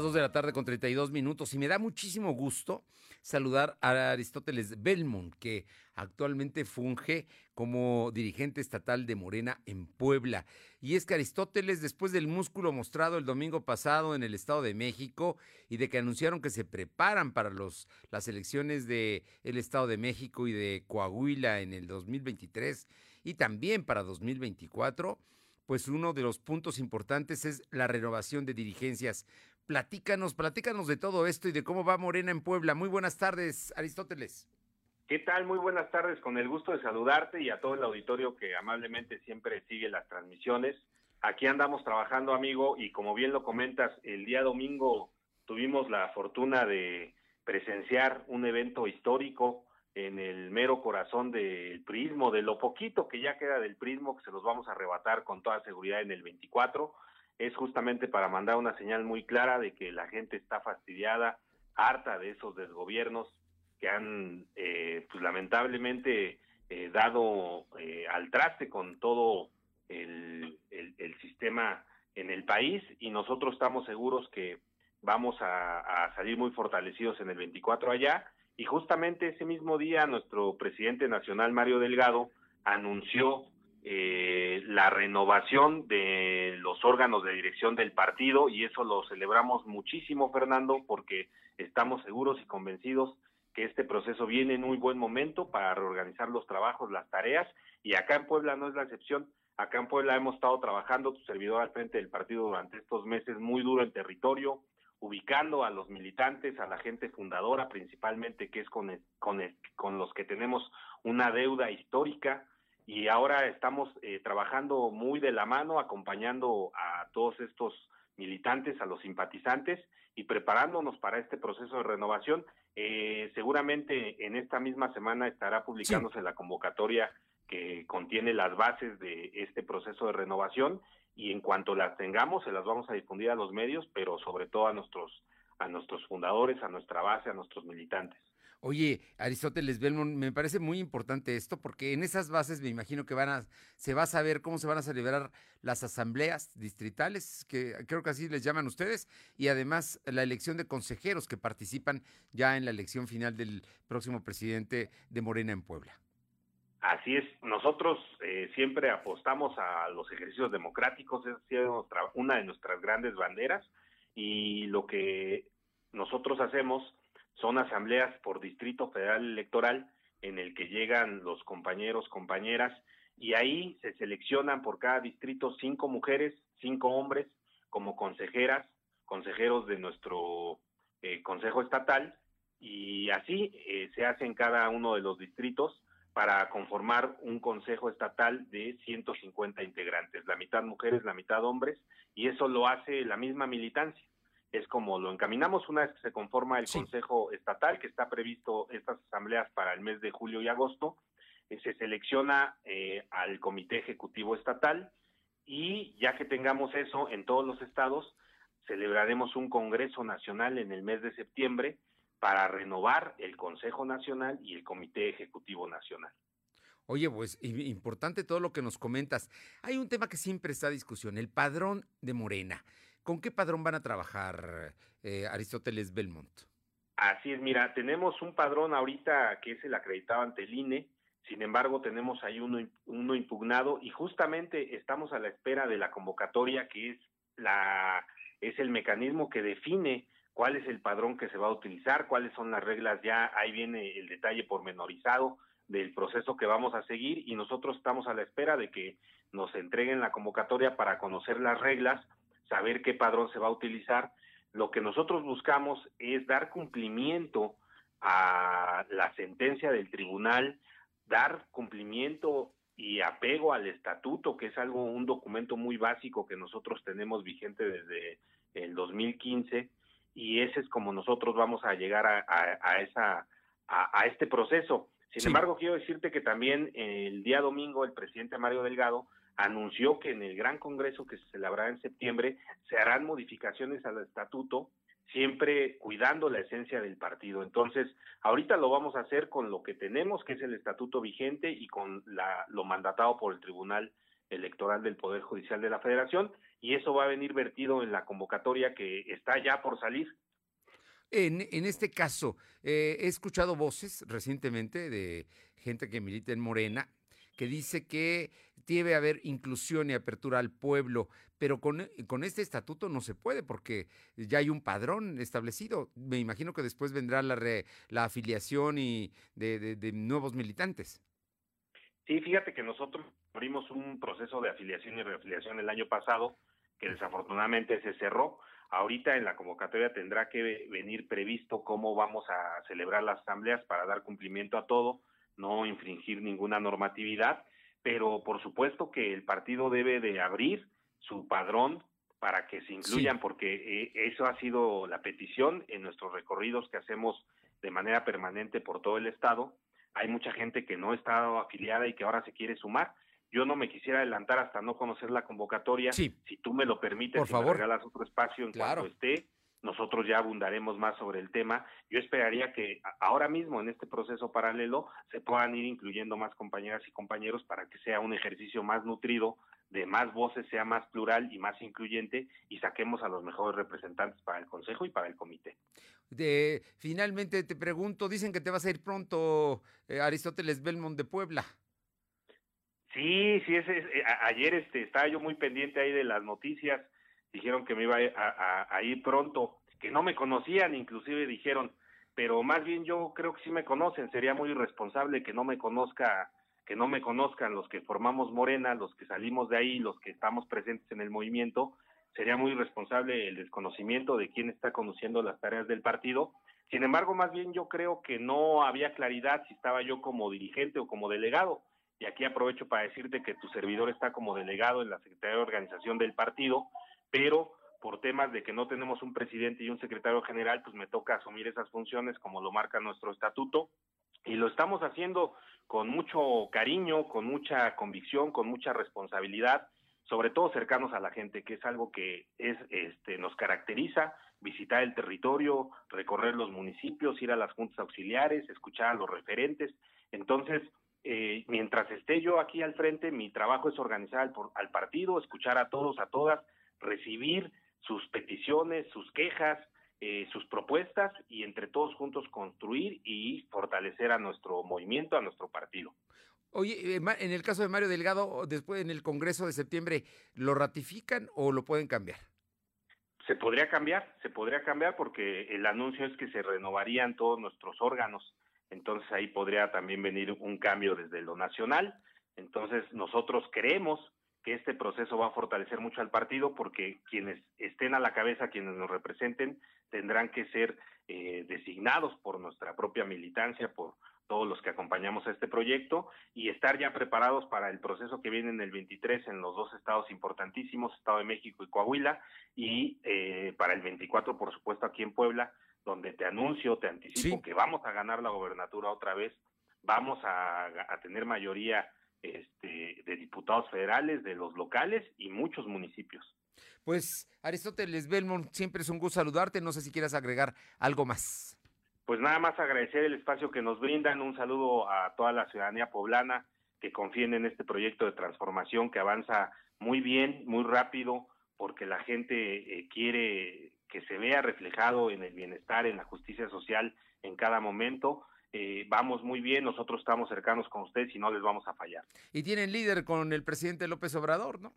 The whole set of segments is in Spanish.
Dos de la tarde con 32 minutos y me da muchísimo gusto saludar a Aristóteles Belmont, que actualmente funge como dirigente estatal de Morena en Puebla. Y es que Aristóteles, después del músculo mostrado el domingo pasado en el Estado de México y de que anunciaron que se preparan para los, las elecciones del el Estado de México y de Coahuila en el 2023 y también para 2024, pues uno de los puntos importantes es la renovación de dirigencias. Platícanos, platícanos de todo esto y de cómo va Morena en Puebla. Muy buenas tardes, Aristóteles. ¿Qué tal? Muy buenas tardes, con el gusto de saludarte y a todo el auditorio que amablemente siempre sigue las transmisiones. Aquí andamos trabajando, amigo, y como bien lo comentas, el día domingo tuvimos la fortuna de presenciar un evento histórico en el mero corazón del prismo, de lo poquito que ya queda del prismo, que se los vamos a arrebatar con toda seguridad en el 24 es justamente para mandar una señal muy clara de que la gente está fastidiada, harta de esos desgobiernos que han, eh, pues lamentablemente, eh, dado eh, al traste con todo el, sistema en el país. Y nosotros estamos seguros que vamos a, a salir muy fortalecidos en el 24 allá. Y justamente ese mismo día nuestro presidente nacional Mario Delgado anunció eh, la renovación de los órganos de dirección del partido y eso lo celebramos muchísimo, Fernando, porque estamos seguros y convencidos que este proceso viene en muy buen momento para reorganizar los trabajos, las tareas y acá en Puebla no es la excepción. Acá en Puebla hemos estado trabajando, tu servidor al frente del partido durante estos meses muy duro en territorio, ubicando a los militantes, a la gente fundadora principalmente, que es con, con, con los que tenemos una deuda histórica, y ahora estamos eh, trabajando muy de la mano, acompañando a todos estos militantes, a los simpatizantes y preparándonos para este proceso de renovación. Eh, seguramente en esta misma semana estará publicándose la convocatoria que contiene las bases de este proceso de renovación y en cuanto las tengamos se las vamos a difundir a los medios, pero sobre todo a nuestros a nuestros fundadores, a nuestra base, a nuestros militantes. Oye, Aristóteles Belmont, me parece muy importante esto porque en esas bases me imagino que van a, se va a saber cómo se van a celebrar las asambleas distritales, que creo que así les llaman ustedes, y además la elección de consejeros que participan ya en la elección final del próximo presidente de Morena en Puebla. Así es, nosotros eh, siempre apostamos a los ejercicios democráticos, es una de nuestras grandes banderas, y lo que nosotros hacemos son asambleas por distrito federal electoral en el que llegan los compañeros, compañeras, y ahí se seleccionan por cada distrito cinco mujeres, cinco hombres como consejeras, consejeros de nuestro eh, Consejo Estatal, y así eh, se hace en cada uno de los distritos para conformar un Consejo Estatal de 150 integrantes, la mitad mujeres, la mitad hombres, y eso lo hace la misma militancia es como lo encaminamos una vez que se conforma el Consejo Estatal, que está previsto estas asambleas para el mes de julio y agosto, eh, se selecciona eh, al Comité Ejecutivo Estatal y ya que tengamos eso en todos los estados, celebraremos un Congreso Nacional en el mes de septiembre para renovar el Consejo Nacional y el Comité Ejecutivo Nacional. Oye, pues importante todo lo que nos comentas. Hay un tema que siempre está a discusión, el padrón de Morena. ¿Con qué padrón van a trabajar eh, Aristóteles Belmont? Así es, mira, tenemos un padrón ahorita que es el acreditado ante el INE, sin embargo tenemos ahí uno, uno impugnado y justamente estamos a la espera de la convocatoria que es la es el mecanismo que define cuál es el padrón que se va a utilizar, cuáles son las reglas ya, ahí viene el detalle pormenorizado del proceso que vamos a seguir y nosotros estamos a la espera de que nos entreguen la convocatoria para conocer las reglas saber qué padrón se va a utilizar. Lo que nosotros buscamos es dar cumplimiento a la sentencia del tribunal, dar cumplimiento y apego al estatuto, que es algo, un documento muy básico que nosotros tenemos vigente desde el 2015, y ese es como nosotros vamos a llegar a, esa, a, este proceso. Sin embargo, quiero decirte que también el día domingo el presidente Mario Delgado anunció que en el gran congreso que se celebrará en septiembre se harán modificaciones al estatuto siempre cuidando la esencia del partido. Entonces, ahorita lo vamos a hacer con lo que tenemos, que es el estatuto vigente y con la, lo mandatado por el Tribunal Electoral del Poder Judicial de la Federación, y eso va a venir vertido en la convocatoria que está ya por salir. En, en este caso, eh, he escuchado voces recientemente de gente que milita en Morena que dice que debe haber inclusión y apertura al pueblo, pero con, con, este estatuto no se puede porque ya hay un padrón establecido. Me imagino que después vendrá la, re, la afiliación y de, de, de, nuevos militantes. Sí, fíjate que nosotros abrimos un proceso de afiliación y reafiliación el año pasado que desafortunadamente se cerró. Ahorita en la convocatoria tendrá que venir previsto cómo vamos a celebrar las asambleas para dar cumplimiento a todo no infringir ninguna normatividad, pero por supuesto que el partido debe de abrir su padrón para que se incluyan, sí. porque eh, eso ha sido la petición en nuestros recorridos que hacemos de manera permanente por todo el estado. Hay mucha gente que no está afiliada y que ahora se quiere sumar. Yo no me quisiera adelantar hasta no conocer la convocatoria. Sí. Si tú me lo permites, por si favor. me regalas otro espacio en claro. cuanto esté, nosotros ya abundaremos más sobre el tema. Yo esperaría que ahora mismo en este proceso paralelo se puedan ir incluyendo más compañeras y compañeros para que sea un ejercicio más nutrido, de más voces, sea más plural y más incluyente y saquemos a los mejores representantes para el Consejo y para el Comité. De, finalmente te pregunto, dicen que te vas a ir pronto, eh, Aristóteles Belmont de Puebla. Sí, sí, ese, eh, ayer este, estaba yo muy pendiente ahí de las noticias dijeron que me iba a, ir pronto, que no me conocían, inclusive dijeron, pero más bien yo creo que sí me conocen, sería muy irresponsable que no me conozca, que no me conozcan los que formamos Morena, los que salimos de ahí, los que estamos presentes en el movimiento, sería muy irresponsable el desconocimiento de quién está conduciendo las tareas del partido. Sin embargo, más bien yo creo que no había claridad si estaba yo como dirigente o como delegado. Y aquí aprovecho para decirte que tu servidor está como delegado en la Secretaría de Organización del partido, pero por temas de que no tenemos un presidente y un secretario general, pues me toca asumir esas funciones como lo marca nuestro estatuto y lo estamos haciendo con mucho cariño, con mucha convicción, con mucha responsabilidad, sobre todo cercanos a la gente, que es algo que es este nos caracteriza, visitar el territorio, recorrer los municipios, ir a las juntas auxiliares, escuchar a los referentes. Entonces, eh, mientras esté yo aquí al frente, mi trabajo es organizar al, al partido, escuchar a todos, a todas, recibir sus peticiones, sus quejas, eh, sus propuestas y entre todos juntos construir y fortalecer a nuestro movimiento, a nuestro partido. Oye, en el caso de Mario Delgado, después en el Congreso de septiembre, ¿lo ratifican o lo pueden cambiar? Se podría cambiar, se podría cambiar porque el anuncio es que se renovarían todos nuestros órganos, entonces ahí podría también venir un cambio desde lo nacional, entonces nosotros creemos que este proceso va a fortalecer mucho al partido porque quienes estén a la cabeza, quienes nos representen, tendrán que ser eh, designados por nuestra propia militancia, por todos los que acompañamos a este proyecto y estar ya preparados para el proceso que viene en el 23 en los dos estados importantísimos, Estado de México y Coahuila, y eh, para el 24, por supuesto, aquí en Puebla, donde te anuncio, te anticipo sí. que vamos a ganar la gobernatura otra vez, vamos a, a tener mayoría este, de diputados federales, de los locales y muchos municipios. Pues Aristóteles Belmont, siempre es un gusto saludarte, no sé si quieras agregar algo más. Pues nada más agradecer el espacio que nos brindan, un saludo a toda la ciudadanía poblana que confíen en este proyecto de transformación que avanza muy bien, muy rápido, porque la gente eh, quiere que se vea reflejado en el bienestar, en la justicia social en cada momento eh, vamos muy bien, nosotros estamos cercanos con ustedes y no les vamos a fallar. Y tienen líder con el presidente López Obrador, ¿no?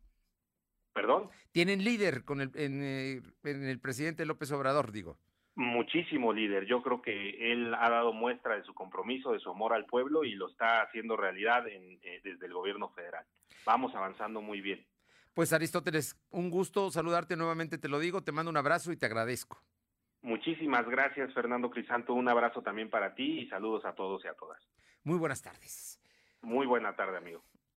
¿Perdón? Tienen líder con el, en, eh, en el presidente López Obrador, digo. Muchísimo líder. Yo creo que él ha dado muestra de su compromiso, de su amor al pueblo y lo está haciendo realidad en, eh, desde el gobierno federal. Vamos avanzando muy bien. Pues Aristóteles, un gusto saludarte nuevamente, te lo digo, te mando un abrazo y te agradezco. Muchísimas gracias, Fernando Crisanto. Un abrazo también para ti y saludos a todos y a todas. Muy buenas tardes. Muy buena tarde, amigo.